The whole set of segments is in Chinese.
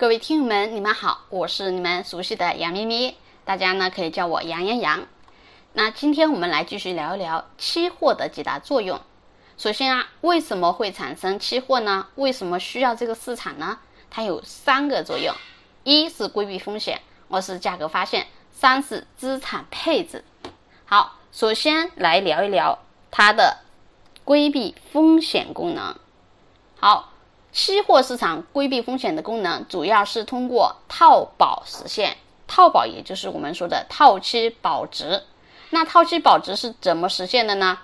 各位听友们，你们好，我是你们熟悉的杨咪咪，大家呢可以叫我杨洋洋。那今天我们来继续聊一聊期货的几大作用。首先啊，为什么会产生期货呢？为什么需要这个市场呢？它有三个作用：一是规避风险，二是价格发现，三是资产配置。好，首先来聊一聊它的规避风险功能。好，期货市场规避风险的功能主要是通过套保实现。套保也就是我们说的套期保值。那套期保值是怎么实现的呢？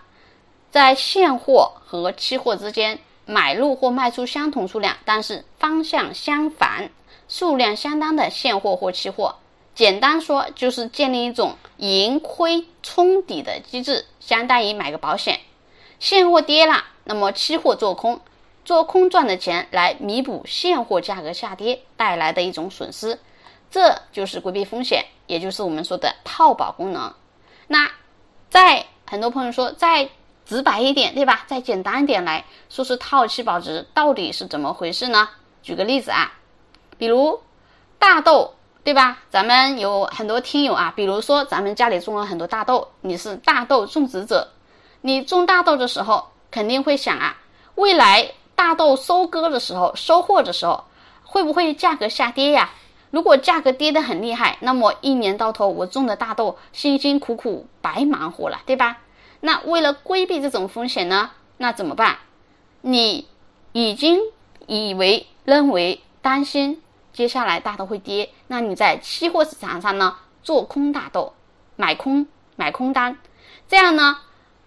在现货和期货之间买入或卖出相同数量，但是方向相反、数量相当的现货或期货。简单说，就是建立一种盈亏冲抵的机制，相当于买个保险。现货跌了，那么期货做空，做空赚的钱来弥补现货价格下跌带来的一种损失，这就是规避风险，也就是我们说的套保功能。那再很多朋友说，再直白一点，对吧？再简单一点来说，是套期保值到底是怎么回事呢？举个例子啊，比如大豆。对吧？咱们有很多听友啊，比如说咱们家里种了很多大豆，你是大豆种植者，你种大豆的时候肯定会想啊，未来大豆收割的时候、收获的时候，会不会价格下跌呀？如果价格跌得很厉害，那么一年到头我种的大豆辛辛苦苦白忙活了，对吧？那为了规避这种风险呢，那怎么办？你已经以为、认为、担心。接下来大豆会跌，那你在期货市场上呢做空大豆，买空买空单，这样呢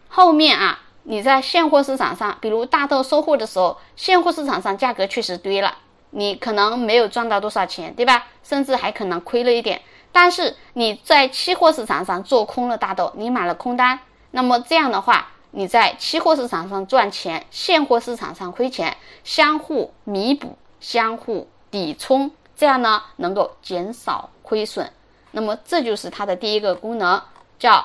后面啊你在现货市场上，比如大豆收获的时候，现货市场上价格确实跌了，你可能没有赚到多少钱，对吧？甚至还可能亏了一点。但是你在期货市场上做空了大豆，你买了空单，那么这样的话你在期货市场上赚钱，现货市场上亏钱，相互弥补，相互抵冲。这样呢，能够减少亏损。那么这就是它的第一个功能，叫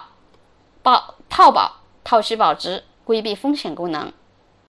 保套保套期保值，规避风险功能。